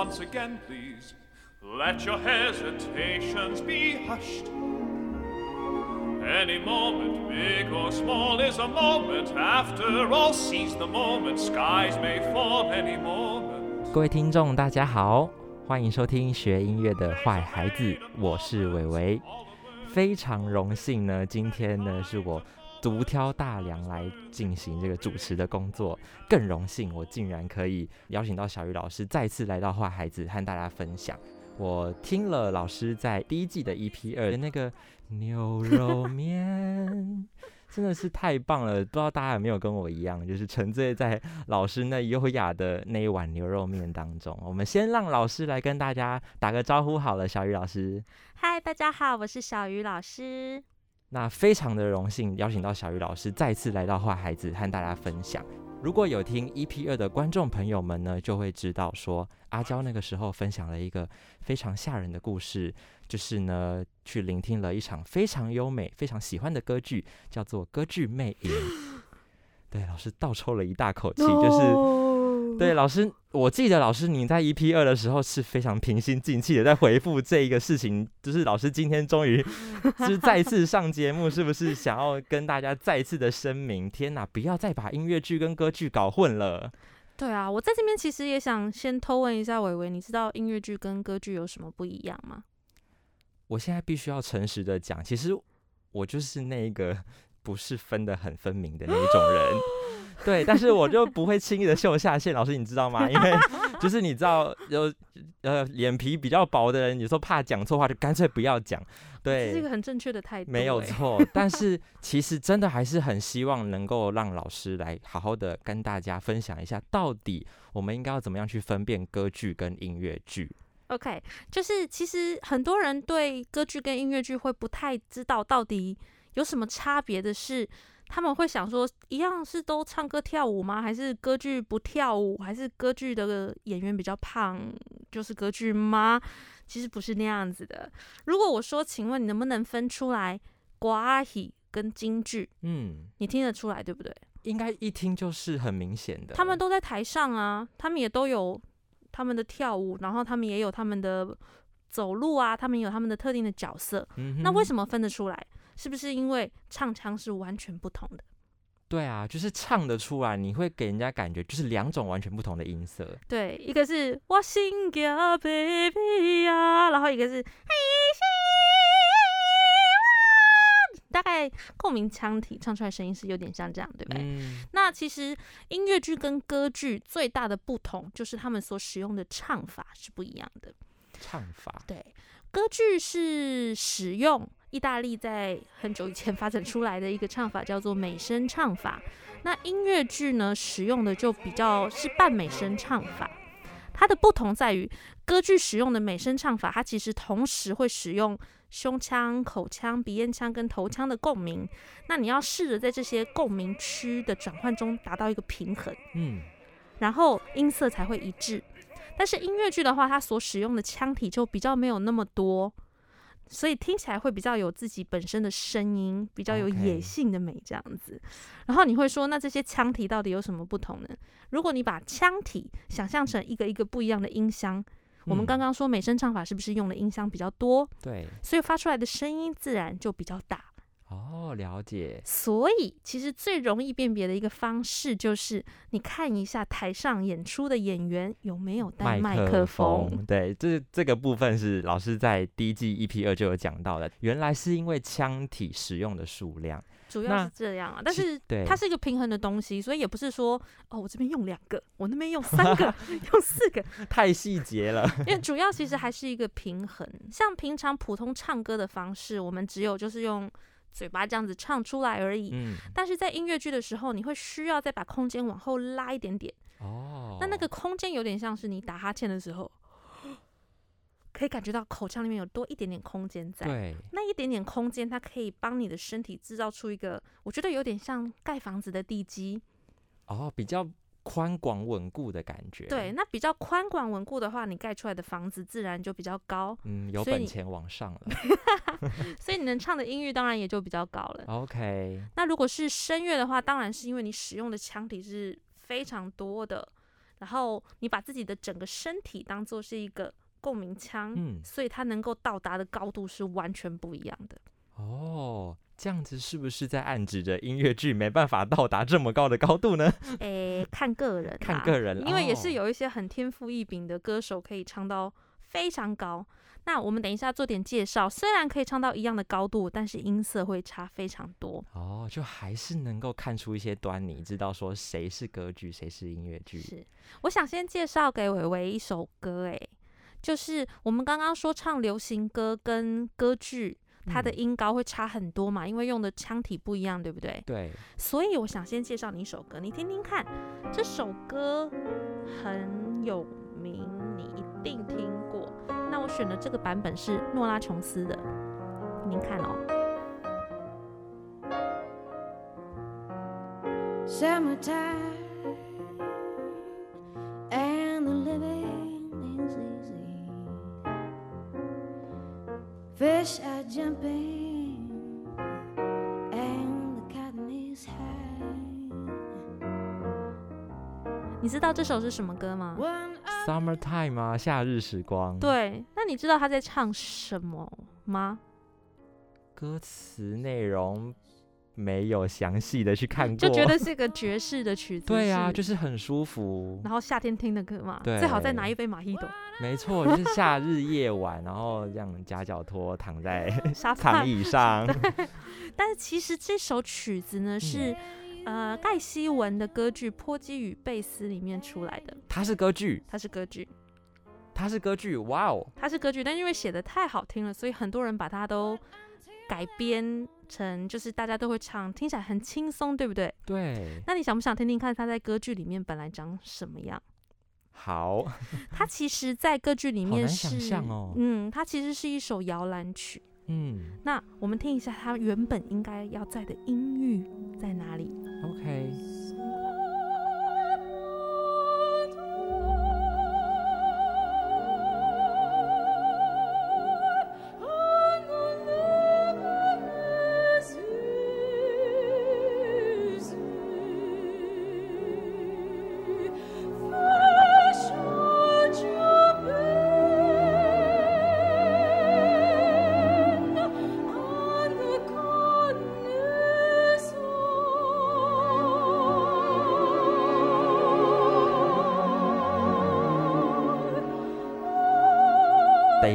Once again, please, let your hesitations be hushed. Any moment, big or small, is a moment. After all, seize the moment. Skies may fall any moment. 各位听众，大家好，欢迎收听学音乐的坏孩子，我是伟伟。非常荣幸呢，今天呢是我独挑大梁来进行这个主持的工作，更荣幸我竟然可以邀请到小鱼老师再次来到坏孩子和大家分享。我听了老师在第一季的 EP 二的那个牛肉面，真的是太棒了！不知道大家有没有跟我一样，就是沉醉在老师那优雅的那一碗牛肉面当中。我们先让老师来跟大家打个招呼好了，小鱼老师。嗨，大家好，我是小鱼老师。那非常的荣幸邀请到小鱼老师再次来到坏孩子和大家分享。如果有听 EP 二的观众朋友们呢，就会知道说阿娇那个时候分享了一个非常吓人的故事，就是呢去聆听了一场非常优美、非常喜欢的歌剧，叫做《歌剧魅影》。对，老师倒抽了一大口气，就是对老师，我记得老师你在 EP 二的时候是非常平心静气的在回复这一个事情，就是老师今天终于就 是再次上节目，是不是想要跟大家再次的声明？天哪，不要再把音乐剧跟歌剧搞混了。对啊，我在这边其实也想先偷问一下伟伟，你知道音乐剧跟歌剧有什么不一样吗？我现在必须要诚实的讲，其实我就是那个不是分的很分明的那一种人。对，但是我就不会轻易的秀下限，老师你知道吗？因为 就是你知道有呃脸皮比较薄的人，有时候怕讲错话，就干脆不要讲。对，这是一个很正确的态度，没有错。但是其实真的还是很希望能够让老师来好好的跟大家分享一下，到底我们应该要怎么样去分辨歌剧跟音乐剧。OK，就是其实很多人对歌剧跟音乐剧会不太知道到底有什么差别的是。他们会想说，一样是都唱歌跳舞吗？还是歌剧不跳舞？还是歌剧的演员比较胖，就是歌剧吗？其实不是那样子的。如果我说，请问你能不能分出来瓜戏跟京剧？嗯，你听得出来对不对？应该一听就是很明显的。他们都在台上啊，他们也都有他们的跳舞，然后他们也有他们的走路啊，他们有他们的特定的角色。嗯那为什么分得出来？是不是因为唱腔是完全不同的？对啊，就是唱得出来，你会给人家感觉就是两种完全不同的音色。对，一个是我心叫 baby 呀，然后一个是嘿大概共鸣腔体唱出来声音是有点像这样，对不对？嗯，那其实音乐剧跟歌剧最大的不同就是他们所使用的唱法是不一样的。唱法，对，歌剧是使用意大利在很久以前发展出来的一个唱法，叫做美声唱法。那音乐剧呢，使用的就比较是半美声唱法。它的不同在于，歌剧使用的美声唱法，它其实同时会使用胸腔、口腔、鼻咽腔跟头腔的共鸣。那你要试着在这些共鸣区的转换中达到一个平衡，嗯，然后音色才会一致。但是音乐剧的话，它所使用的腔体就比较没有那么多，所以听起来会比较有自己本身的声音，比较有野性的美这样子。然后你会说，那这些腔体到底有什么不同呢？如果你把腔体想象成一个一个不一样的音箱，我们嗯刚刚说美声唱法是不是用的音箱比较多，对，所以发出来的声音自然就比较大。哦，了解，所以，其实最容易辨别的一个方式就是，你看一下台上演出的演员有没有带麦克风。对，这这个部分是老师在第一季 EP 二就有讲到的，原来是因为腔体使用的数量，主要是这样啊，但是，它是一个平衡的东西，所以也不是说哦，我这边用两个，我那边用三个，用四个，太细节了，因为主要其实 还是一个平衡。像平常普通唱歌的方式，我们只有就是用嘴巴这样子唱出来而已。嗯，但是在音乐剧的时候，你会需要再把空间往后拉一点点。哦，那那个空间有点像是你打哈欠的时候，可以感觉到口腔里面有多一点点空间在。对，那一点点空间，它可以帮你的身体制造出一个，我觉得有点像盖房子的地基。哦，比较宽广稳固的感觉，对，，那比较宽广稳固的话，你盖出来的房子自然就比较高，嗯，有本钱往上了 所以你能唱的音域当然也就比较高了。，OK，那如果是声乐的话，当然是因为你使用的腔体是非常多的，然后你把自己的整个身体当做是一个共鸣腔，嗯，所以它能够到达的高度是完全不一样的。哦，这样子是不是在暗指着音乐剧没办法到达这么高的高度呢？诶，看个人啦，看个人因为也哦是有一些很天赋异禀的歌手可以唱到非常高。那我们等一下做点介绍，虽然可以唱到一样的高度，但是音色会差非常多。哦，就还是能够看出一些端倪，知道说谁是歌剧，谁是音乐剧。是，我想先介绍给伟伟一首歌，诶，就是我们刚刚说唱流行歌跟歌剧。它的嗯音高会差很多嘛，因为用的腔体不一样，对不对？对，所以我想先介绍你一首歌，你听听看。这首歌很有名，你一定听过。那我选的这个版本是诺拉琼斯的，听听看哦。Summertime Fish are jumping and the cotton is high. 你知道这首是什么歌吗？Summertime 吗？夏日时光。，对，那你知道他在唱什么吗？歌词内容没有详细的去看过，就觉得是个爵士的曲子。对啊，就是很舒服。然后夏天听的歌嘛，最好再拿一杯马希朵，没错，就是夏日夜晚，然后这样夹脚拖躺在沙 长发。椅上。但是其实这首曲子呢是、呃盖希文的歌剧《波基与贝斯》里面出来的，它是歌剧，它是歌剧，它是歌剧，哇哦！它是歌剧，但因为写的太好听了，所以很多人把它都改编成就是大家都会唱，听起来很轻松，对不对？对，那你想不想听听看它在歌剧里面本来长什么样？好，它其实，在歌剧里面是，哦嗯，它其实是一首摇篮曲。嗯那我们听一下它原本应该要在的音域在哪里？，OK，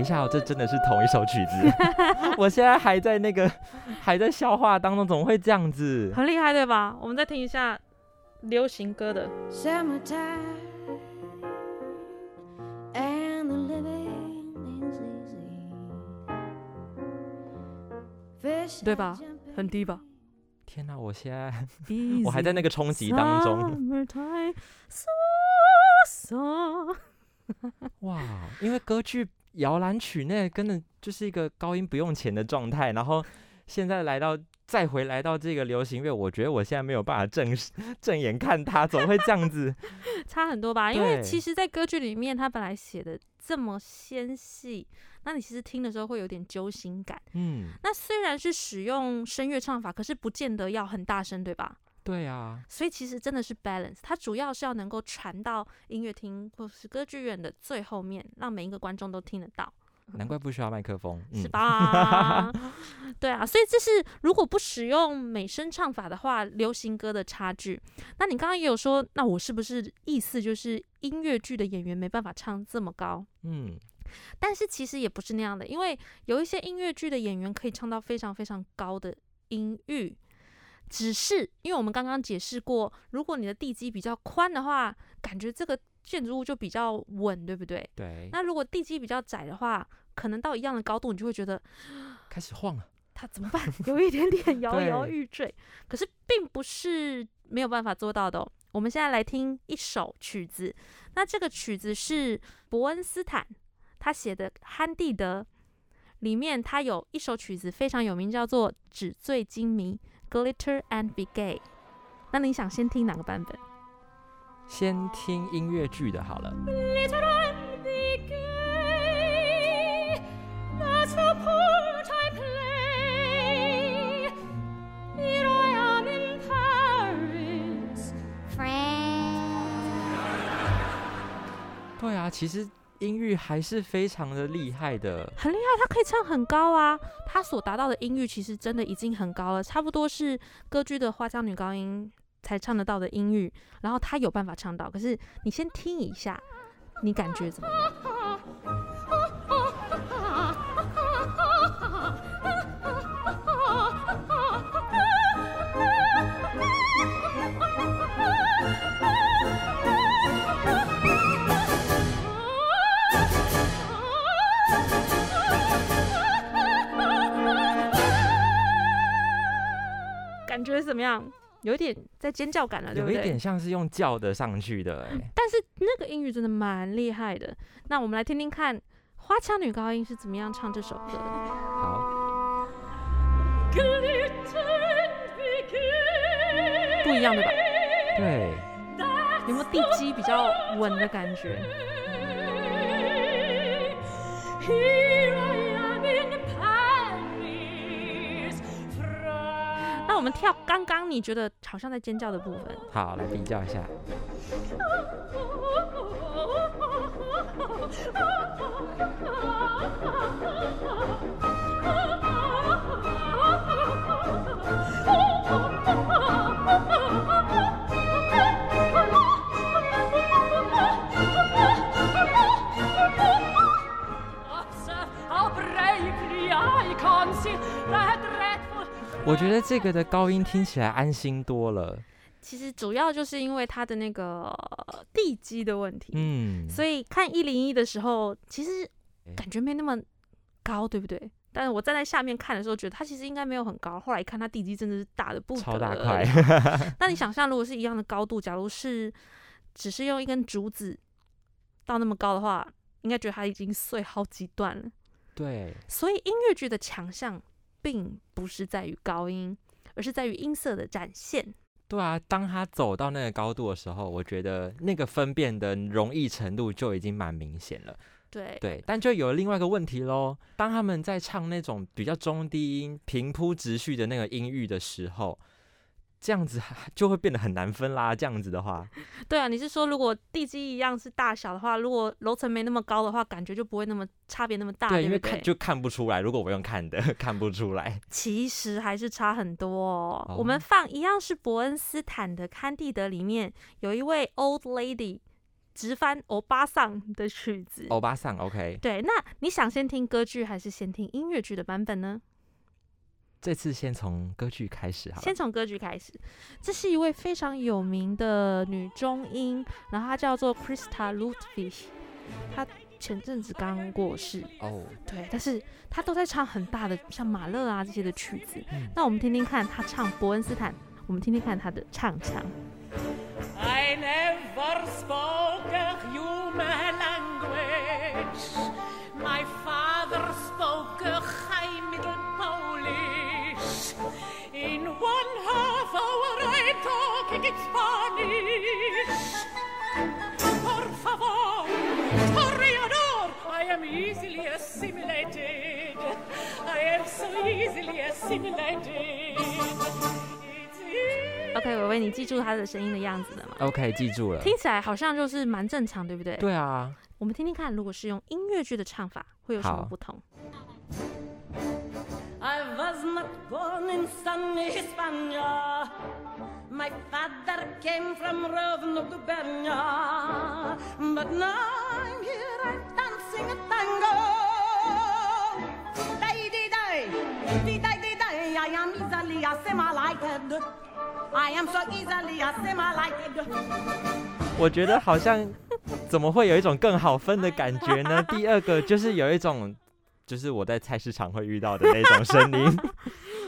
下哦，这真的是同一首曲子，我现在还在那个还在消化当中，怎么会这样子？很厉害，对吧？我们再听一下流行歌的对吧很低吧？天哪，我现在 我我还在那个冲击当中哇！因为歌剧摇篮曲那根本就是一个高音不用钱的状态，然后现在来到再回来到这个流行乐，我觉得我现在没有办法正视正眼看他，怎么会这样子？差很多吧？因为其实，在歌剧里面，他本来写的这么纤细，那你其实听的时候会有点揪心感。嗯，那虽然是使用声乐唱法，可是不见得要很大声，对吧？对啊，所以其实真的是 balance，它主要是要能够传到音乐厅或是歌剧院的最后面，让每一个观众都听得到。难怪不需要麦克风，是嗯，吧？对啊，所以这是如果不使用美声唱法的话，流行歌的差距。那你刚刚也有说，那我是不是意思就是音乐剧的演员没办法唱这么高？嗯，但是其实也不是那样的，因为有一些音乐剧的演员可以唱到非常非常高的音域，只是因为我们刚刚解释过，如果你的地基比较宽的话，感觉这个建筑物就比较稳，对不对？对，那如果地基比较窄的话，可能到一样的高度，你就会觉得开始晃了，它怎么办？有一点点摇摇欲坠。可是并不是没有办法做到的、哦。我们现在来听一首曲子，那这个曲子是伯恩斯坦他写的《憨地德》，里面他有一首曲子非常有名，叫做《纸醉金迷》Glitter and be gay。那你想先听哪个版本？先听音乐剧的。好了。对啊，其实。音域还是非常的厉害的。很厉害，他可以唱很高啊，他所达到的音域其实真的已经很高了，差不多是歌剧的花腔女高音才唱得到的音域，然后他有办法唱到。可是你先听一下，你感觉怎么样？感觉怎么样？有一点在尖叫感了，对不对？有一点像是用叫的上去的、欸，但是那个英语真的蛮厉害的。那我们来听听看花腔女高音是怎么样唱这首歌的。好，不一样对吧？对，有没有地基比较稳的感觉？那我们跳刚刚你觉得好像在尖叫的部分，好，来比较一下。我觉得这个的高音听起来安心多了。其实主要就是因为它的那个地基的问题，嗯，所以看一零一的时候，其实感觉没那么高，对不对？但是我站在下面看的时候，觉得它其实应该没有很高。后来一看，它地基真的是大的不得超大块。那你想象，如果是一样的高度，假如是只是用一根竹子到那么高的话，应该觉得它已经碎好几段了。对，所以音乐剧的强项并不是在于高音，而是在于音色的展现。对啊，当他走到那个高度的时候，我觉得那个分辨的容易程度就已经蛮明显了。对对，但就有另外一个问题喽。当他们在唱那种比较中低音、平铺直叙的那个音域的时候，这样子 就会变得很难分啦。这样子的话，对啊，你是说如果地基一样是大小的话，如果楼层没那么高的话，感觉就不会那么差别那么大，对？因为看就看不出来。如果我用看的，看不出来。其实还是差很多哦。哦我们放一样是伯恩斯坦的《堪蒂德》里面有一位 old lady 直翻欧巴桑的曲子。欧巴桑，OK，对，那你想先听歌剧还是先听音乐剧的版本呢？这次先从歌剧开始好了。先从歌剧开始。这是一位非常有名的女中音，然后她叫做 Krista Ludwig，她前阵子刚过世。哦，对，但是她都在唱很大的，像马勒啊这些的曲子。嗯那我们听听看她唱伯恩斯坦，我们听听看她的唱腔。I never spoke a human language. My father spoke a OK，我为，你记住他的声音的样子了吗？OK，记住了。听起来好像就是蛮正常，对不对？对啊，我们听听看，如果是用音乐剧的唱法，会有什么不同？I was not born in sunny Hispania. My father came from Rovno Gubernia. But now I'm here, I'm dancing a tango. Die, die, die, die, die, die, die. I am easily assimilated. I am so easily assimilated. 我觉得好像怎么会有一种更好分的感觉呢？第二个就是有一种，就是我在菜市场会遇到的那种声音。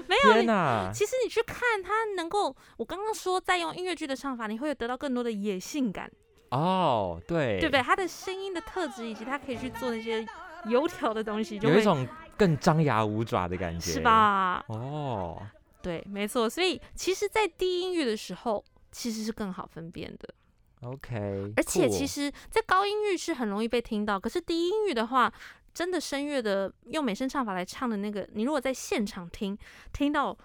没有，天哪！其实你去看他能够，我刚刚说在用音乐剧的唱法，你会有得到更多的野性感，哦，对，对不对？他的声音的特质以及他可以去做那些油条的东西，就有一种更张牙舞爪的感觉，是？吧？哦，对，没错。所以其实，在低音域的时候，其实是更好分辨的。OK，而且其实，在高音域是很容易被听到，可是低音域的话，真的声乐的用美声唱法来唱的那个，你如果在现场听，听到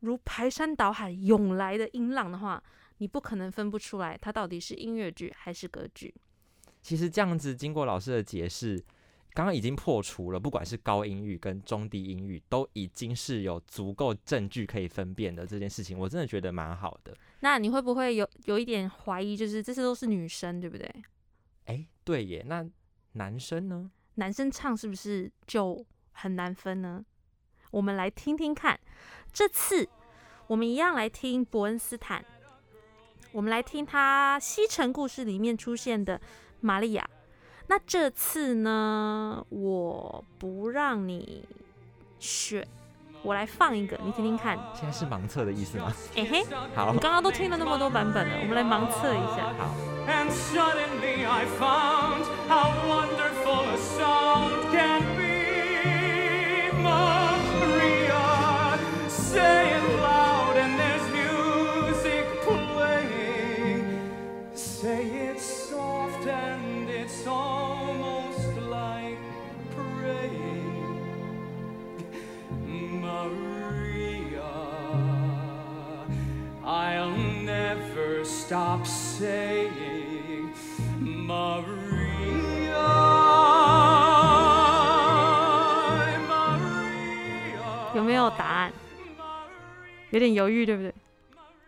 如排山倒海涌来的音浪的话，你不可能分不出来它到底是音乐剧还是歌剧。其实这样子经过老师的解释，刚刚已经破除了，不管是高音域跟中低音域，都已经是有足够证据可以分辨的这件事情，我真的觉得蛮好的。那你会不会有有一点怀疑，就是这些都是女生，对不对？哎，对耶，那男生呢？男生唱是不是就很难分呢？我们来听听看。这次我们一样来听伯恩斯坦，我们来听他《西城故事》里面出现的玛利亚。那这次呢，我不让你选，我来放一个，你听听看。现在是盲测的意思吗？哎嘿，好你，刚刚都听了那么多版本了，我们来盲测一下。好，And suddenly I found how wonderful a sound can be. Maria, say never stop saying Maria. 有没有答案？有点犹豫，对不对？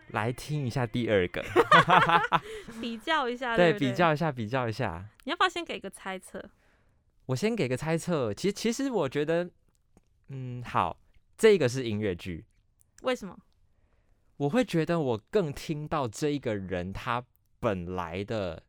来听一下第二个，比较一下，对，比。较一下，比较一下。你要不要先给个猜测？我先给个猜测，其实其实我觉得，嗯，好，这个是音乐剧，为什么？我会觉得我更听到这一个人他本来的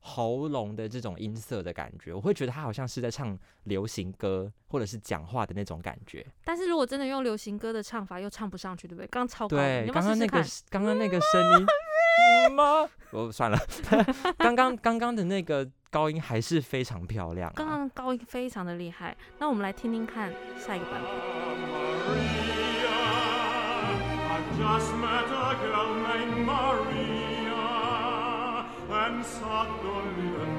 喉咙的这种音色的感觉，我会觉得他好像是在唱流行歌或者是讲话的那种感觉。但是如果真的用流行歌的唱法，又唱不上去，对不对？刚刚超高，对，刚刚那个？刚刚那个声音 吗？我算了，刚刚刚刚的那个高音还是非常漂亮、刚啊。刚高音非常的厉害。那我们来听听看下一个版本。just met a girl named Maria, and suddenly the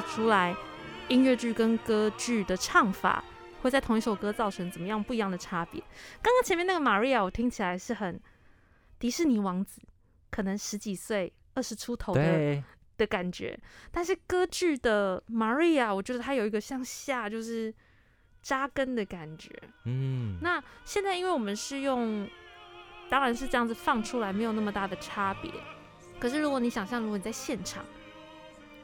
得出来，音乐剧跟歌剧的唱法会在同一首歌造成怎么样不一样的差别。刚刚前面那个 Maria，我听起来是很迪士尼王子，可能十几岁、二十出头的，的感觉。但是歌剧的 Maria，我觉得它有一个向下就是扎根的感觉。嗯，那现在因为我们是用，当然是这样子放出来，没有那么大的差别。可是如果你想象，如果你在现场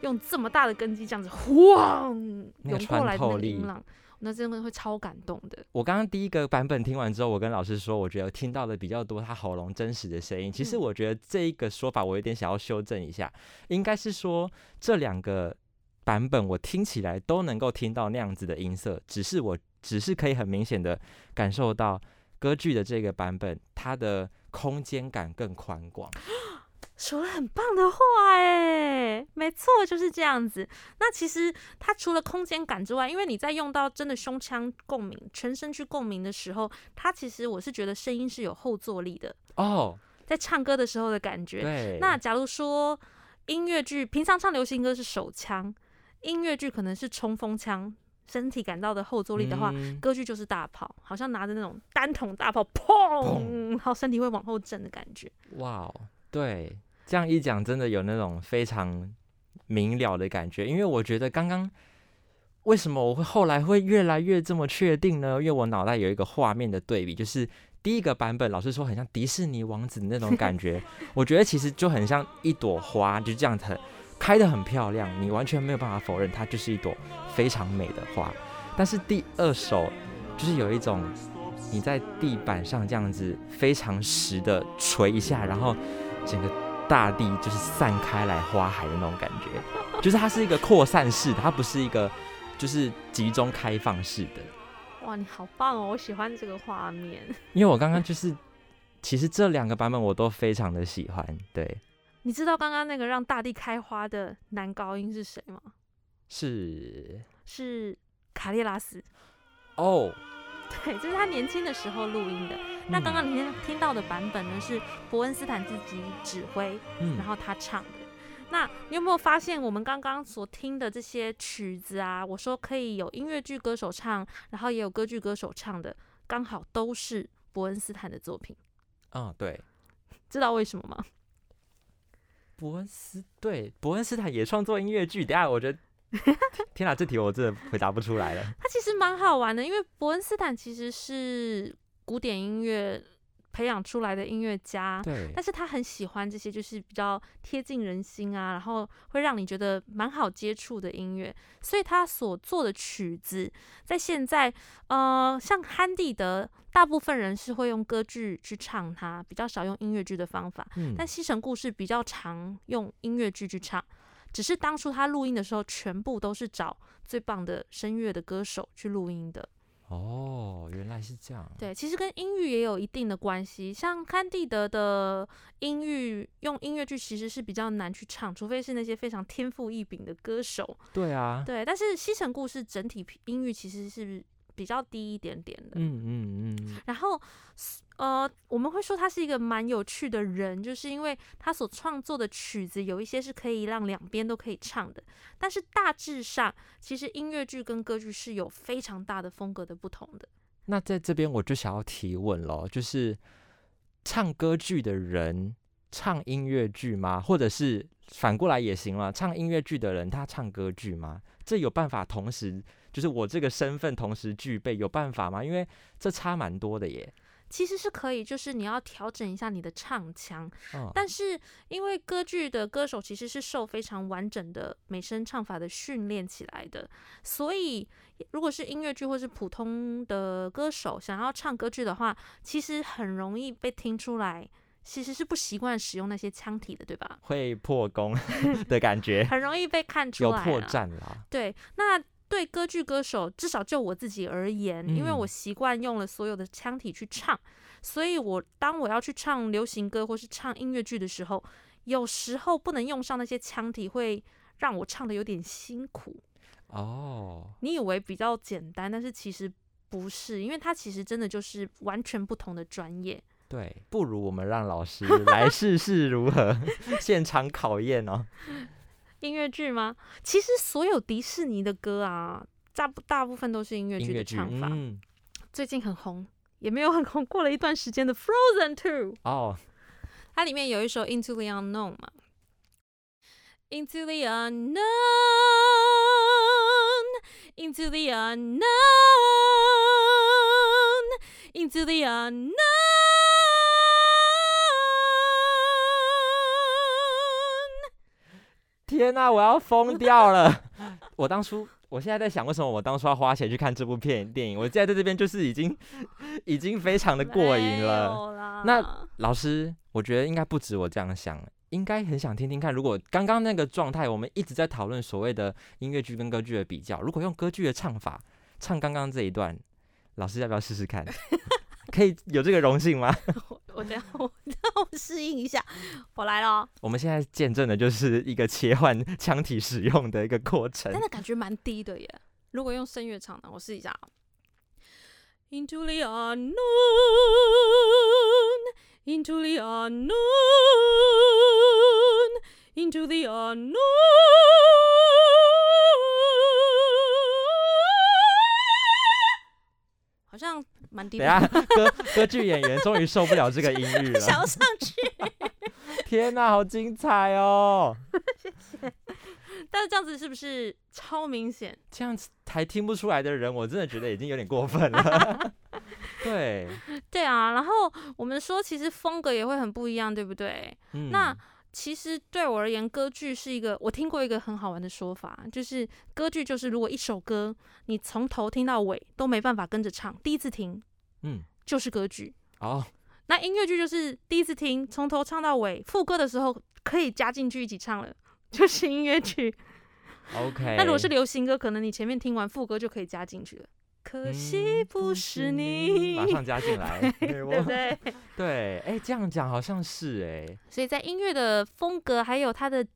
用这么大的根基这样子晃那个涌过来的音浪，那真的会超感动的。我刚刚第一个版本听完之后，我跟老师说，我觉得听到的比较多他喉咙真实的声音。其实嗯我觉得这一个说法我有点想要修正一下，应该是说这两个版本我听起来都能够听到那样子的音色，只是我只是可以很明显的感受到歌剧的这个版本它的空间感更宽广。说了很棒的话哎，没错，就是这样子。那其实它除了空间感之外，因为你在用到真的胸腔共鸣、全身去共鸣的时候，它其实我是觉得声音是有后坐力的，哦，在唱歌的时候的感觉。那假如说音乐剧平常唱流行歌是手枪，音乐剧可能是冲锋枪，身体感到的后坐力的话，嗯歌剧就是大炮，好像拿着那种单筒大炮，砰，然后身体会往后震的感觉。哇哦，对，这样一讲，真的有那种非常明了的感觉。因为我觉得刚刚为什么我会后来会越来越这么确定呢？因为我脑袋有一个画面的对比，就是第一个版本，老师说很像迪士尼王子的那种感觉，我觉得其实就很像一朵花，就这样很开的很漂亮，你完全没有办法否认它就是一朵非常美的花。但是第二首就是有一种你在地板上这样子非常实的捶一下，然后整个大地就是散开来花海的那种感觉，就是它是一个扩散式的，它不是一个就是集中开放式的。哇，你好棒哦！我喜欢这个画面。因为我刚刚就是，其实这两个版本我都非常的喜欢。对，你知道刚刚那个让大地开花的男高音是谁吗？是是卡列拉斯。哦，对，这是他年轻的时候录音的。那刚刚嗯你听听到的版本呢，是伯恩斯坦自己指挥，嗯然后他唱的。那你有没有发现，我们刚刚所听的这些曲子啊，我说可以有音乐剧歌手唱，然后也有歌剧歌手唱的，刚好都是伯恩斯坦的作品。嗯，对，知道为什么吗？伯恩斯对伯恩斯坦也创作音乐剧，等下我觉得，天哪，这题我真的回答不出来了。它其实蛮好玩的，因为伯恩斯坦其实是古典音乐培养出来的音乐家，对，但是他很喜欢这些就是比较贴近人心啊，然后会让你觉得蛮好接触的音乐，所以他所做的曲子，在现在呃，像憨蒂德，大部分人是会用歌剧去唱它，比较少用音乐剧的方法。嗯但《西城故事》比较常用音乐剧去唱，只是当初他录音的时候，全部都是找最棒的声乐的歌手去录音的。哦，原来是这样。对，其实跟音域也有一定的关系。像康蒂德的音域，用音乐剧其实是比较难去唱，除非是那些非常天赋异禀的歌手。对啊，对，但是《西城故事》整体音域其实是比较低一点点的。嗯嗯嗯，然后，呃，我们会说他是一个蛮有趣的人，就是因为他所创作的曲子有一些是可以让两边都可以唱的，但是大致上，其实音乐剧跟歌剧是有非常大的风格的不同的。那在这边我就想要提问了，就是唱歌剧的人唱音乐剧吗？或者是反过来也行了？唱音乐剧的人他唱歌剧吗？这有办法同时，就是我这个身份同时具备，有办法吗？因为这差蛮多的耶。其实是可以，就是你要调整一下你的唱腔，嗯，但是因为歌剧的歌手其实是受非常完整的美声唱法的训练起来的，所以如果是音乐剧或是普通的歌手想要唱歌剧的话，其实很容易被听出来，其实是不习惯使用那些腔体的，对吧？会破功 的感觉，很容易被看出来，有破。绽啦。对，那对歌剧歌手，至少就我自己而言，因为嗯我习惯用了所有的腔体去唱，所以我当我要去唱流行歌或是唱音乐剧的时候，有时候不能用上那些腔体，会让我唱的有点辛苦。哦，你以为比较简单，但是其实不是，因为它其实真的就是完全不同的专业。对，不如我们让老师来试试如何 现场考验哦。音乐剧吗？其实所有迪士尼的歌啊，大部大部分都是音乐剧的唱法。嗯，最近很红，也没有很红，过了一段时间的 Frozen Two，哦，它里面有一首 Into the Unknown 嘛，Into the Unknown, Into the Unknown, Into the Unknown。天哪、我要疯掉了！我当初，我现在在想，为什么我当初要花钱去看这部片电影？我现在在这边就是已经 已经非常的过瘾了。了那老师，我觉得应该不止我这样想，应该很想听听看。如果刚刚那个状态，我们一直在讨论所谓的音乐剧跟歌剧的比较，如果用歌剧的唱法唱刚刚这一段，老师要不要试试看？可以有这个荣幸吗？我我等下 我让我适应一下，我来了哦，我们现在见证的就是一个切换 腔体使用的一个过程真。的感觉蛮低的耶。如果用声乐唱呢，我试一下啊。Into the unknown, into the unknown, into the unknown。好像蛮低，等下，歌歌剧演员终于受不了这个音域了。上去，天哪、好精彩哦！谢谢但是这样子是不是超明显？这样子还听不出来的人，我真的觉得已经有点过分了。对，对啊，然后我们说其实风格也会很不一样，对不对？嗯，那其实对我而言，歌剧是一个我听过一个很好玩的说法，就是歌剧就是如果一首歌你从头听到尾都没办法跟着唱，第一次听嗯，就是歌剧。哦，那音乐剧就是第一次听从头唱到尾，副歌的时候可以加进去一起唱了，就是音乐剧。OK。那如果是流行歌，可能你前面听完副歌就可以加进去了。可惜嗯不是你，马上加进来，对不对？对，哎，这样讲好像是哎，所以在音乐的风格还有它的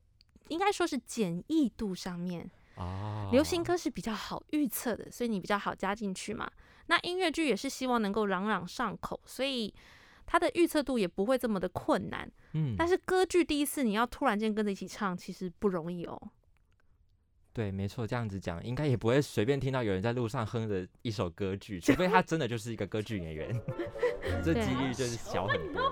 应该说是简易度上面，哦，流行歌是比较好预测的，所以你比较好加进去嘛。那音乐剧也是希望能够朗朗上口，所以它的预测度也不会这么的困难。嗯，但是歌剧第一次你要突然间跟着一起唱，其实不容易哦。对，没错，这样子讲，应该也不会随便听到有人在路上哼着一首歌剧，除非他真的就是一个歌剧演员，这对几率就是小很多。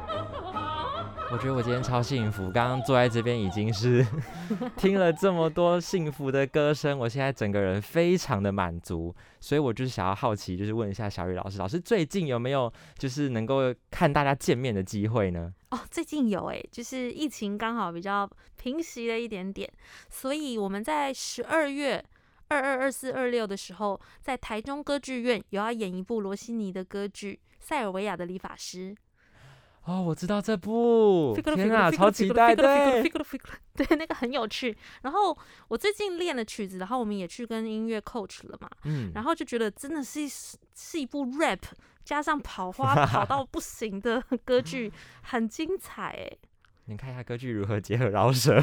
我觉得我今天超幸福，刚刚坐在这边已经是 听了这么多幸福的歌声，我现在整个人非常的满足，所以我就是想要好奇，就是问一下小雨老师，老师最近有没有就是能够看大家见面的机会呢？哦，最近有诶，就是疫情刚好比较平息了一点点，所以我们在十二月二二、二四、二六的时候，在台中歌剧院有要演一部罗西尼的歌剧《塞尔维亚的理发师》。哦，我知道这部，天啊，超期待 Fickle 对那个很有趣。然后我最近练了曲子，然后我们也去跟音乐 coach 了嘛，嗯，然后就觉得真的是一是一部 rap 加上跑花跑到不行的 歌剧，很精彩哎。你看一下歌剧如何结合饶舌，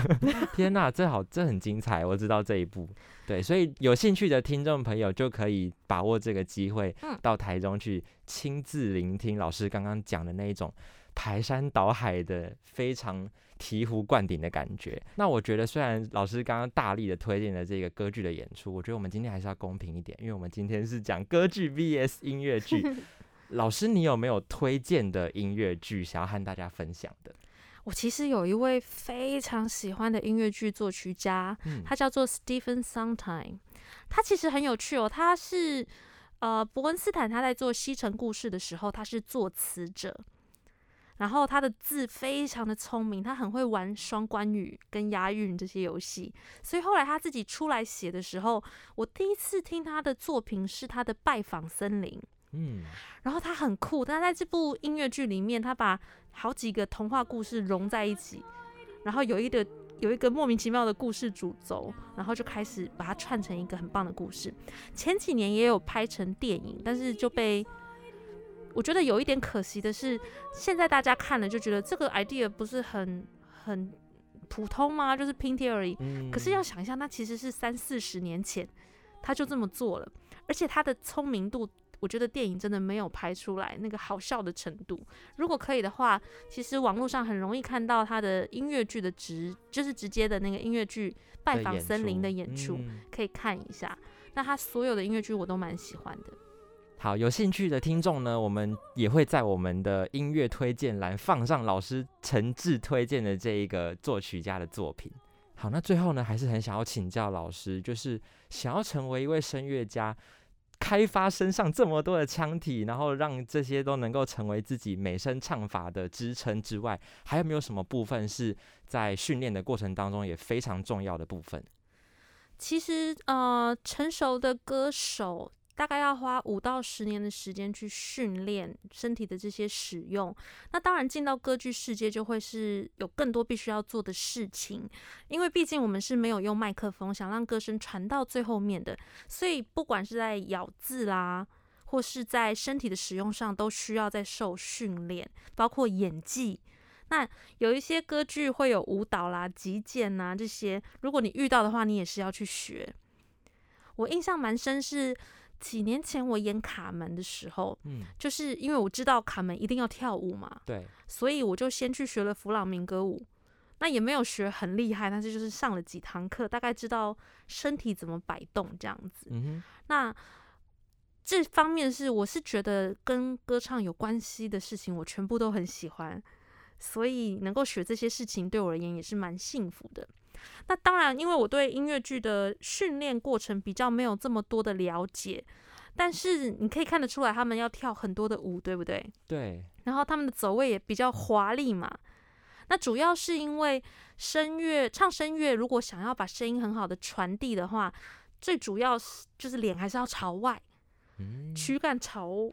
天呐，这好，这很精彩，我知道这一部，对，所以有兴趣的听众朋友就可以把握这个机会嗯，到台中去亲自聆听老师刚刚讲的那一种排山倒海的非常醍醐灌顶的感觉。那我觉得，虽然老师刚刚大力的推荐了这个歌剧的演出，我觉得我们今天还是要公平一点，因为我们今天是讲歌剧 VS 音乐剧。老师，你有没有推荐的音乐剧想要和大家分享的？我其实有一位非常喜欢的音乐剧作曲家，嗯他叫做 Stephen Sondheim。他其实很有趣哦，他是呃伯恩斯坦他在做《西城故事》的时候，他是作词者。然后他的字非常的聪明，他很会玩双关语跟押韵这些游戏，所以后来他自己出来写的时候，我第一次听他的作品是他的《拜访森林》。嗯，然后他很酷，他在这部音乐剧里面，他把好几个童话故事融在一起，然后有一个有一个莫名其妙的故事主轴，然后就开始把它串成一个很棒的故事。前几年也有拍成电影，但是就被我觉得有一点可惜的是，现在大家看了就觉得这个 idea 不是很很普通吗？就是拼贴而已。嗯可是要想一下，那其实是三四十年前他就这么做了，而且他的聪明度，我觉得电影真的没有拍出来那个好笑的程度。如果可以的话，其实网络上很容易看到他的音乐剧的直，就是直接的那个音乐剧《拜访森林》出的演出，嗯可以看一下。那他所有的音乐剧我都蛮喜欢的。好，有兴趣的听众呢，我们也会在我们的音乐推荐栏放上老师诚挚推荐的这一个作曲家的作品。好，那最后呢，还是很想要请教老师，就是想要成为一位声乐家，开发身上这么多的腔体，然后让这些都能够成为自己美声唱法的支撑之外，还有没有什么部分是在训练的过程当中也非常重要的部分？其实呃，成熟的歌手大概要花五到十年的时间去训练身体的这些使用。那当然，进到歌剧世界就会是有更多必须要做的事情，因为毕竟我们是没有用麦克风，想让歌声传到最后面的，所以不管是在咬字啦。或是在身体的使用上都需要在受训练，包括演技。那有一些歌剧会有舞蹈啦、击剑呐这些，如果你遇到的话，你也是要去学。我印象蛮深是几年前我演卡门的时候，嗯，就是因为我知道卡门一定要跳舞嘛，对，所以我就先去学了弗朗明哥舞。那也没有学很厉害，但是就是上了几堂课，大概知道身体怎么摆动这样子。嗯哼，那这方面是我是觉得跟歌唱有关系的事情，我全部都很喜欢。所以能够学这些事情对我而言也是蛮幸福的。那当然，因为我对音乐剧的训练过程比较没有这么多的了解，但是你可以看得出来，他们要跳很多的舞，对不对？对，然后他们的走位也比较华丽嘛。那主要是因为声乐唱声乐，如果想要把声音很好的传递的话，最主要是就是脸还是要朝外，嗯，躯干朝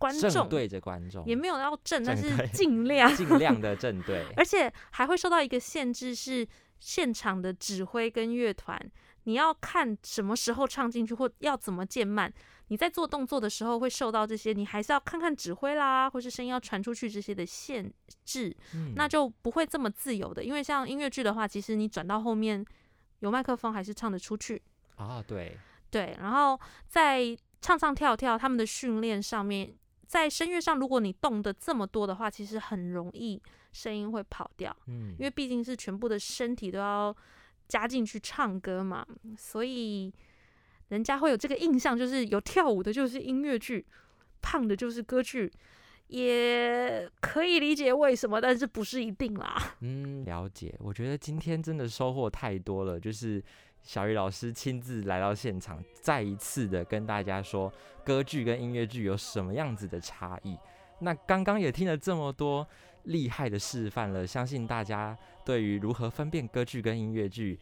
观正众，对着观众，也没有要正，但是 尽量。尽量的正对，而且还会受到一个限制，是现场的指挥跟乐团，你要看什么时候唱进去，或要怎么渐慢。你在做动作的时候会受到这些，你还是要看看指挥啦，或是声音要传出去这些的限制，嗯那就不会这么自由的。因为像音乐剧的话，其实你转到后面有麦克风还是唱得出去。啊，对，对，然后在唱唱跳跳他们的训练上面，在声乐上，如果你动的这么多的话，其实很容易声音会跑掉。嗯因为毕竟是全部的身体都要加进去唱歌嘛，所以人家会有这个印象，就是有跳舞的就是音乐剧，胖的就是歌剧，也可以理解为什么，但是不是一定啦。嗯，了解。我觉得今天真的收获太多了，就是小雨老师亲自来到现场，再一次的跟大家说歌剧跟音乐剧有什么样子的差异。那刚刚也听了这么多厉害的示范了，相信大家对于如何分辨歌剧跟音乐剧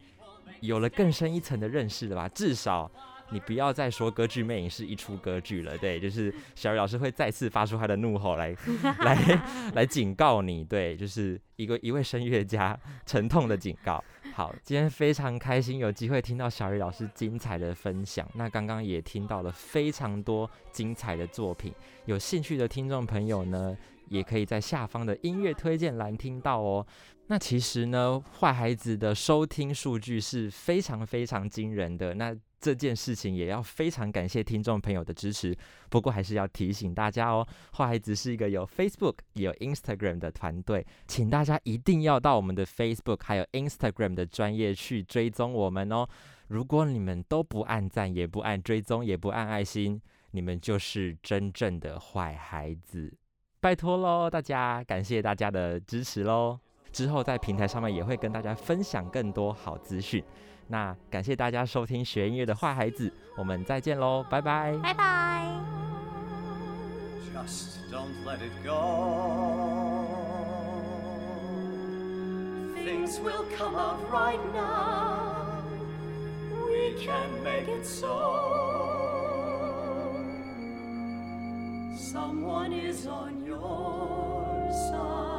有了更深一层的认识了吧？至少。你不要再说歌剧魅影是一出歌剧了，对，就是小雨老师会再次发出他的怒吼来，来，来警告你，对，就是一个一位声乐家 沉痛的警告。好，今天非常开心有机会听到小雨老师精彩的分享，那刚刚也听到了非常多精彩的作品，有兴趣的听众朋友呢，也可以在下方的音乐推荐栏听到哦。那其实呢，坏孩子的收听数据是非常非常惊人的。那这件事情也要非常感谢听众朋友的支持。不过还是要提醒大家哦，坏孩子是一个有 Facebook 也有 Instagram 的团队，请大家一定要到我们的 Facebook 还有 Instagram 的专业去追踪我们哦。如果你们都不按赞，也不按追踪，也不按爱心，你们就是真正的坏孩子。拜托喽，大家，感谢大家的支持喽。之后在平台上面也会跟大家分享更多好资讯。那感谢大家收听学音乐的坏孩子，我们再见喽，拜拜。拜拜。Just don't let it go. Things will come out right now. We can make it so. Someone is on your side.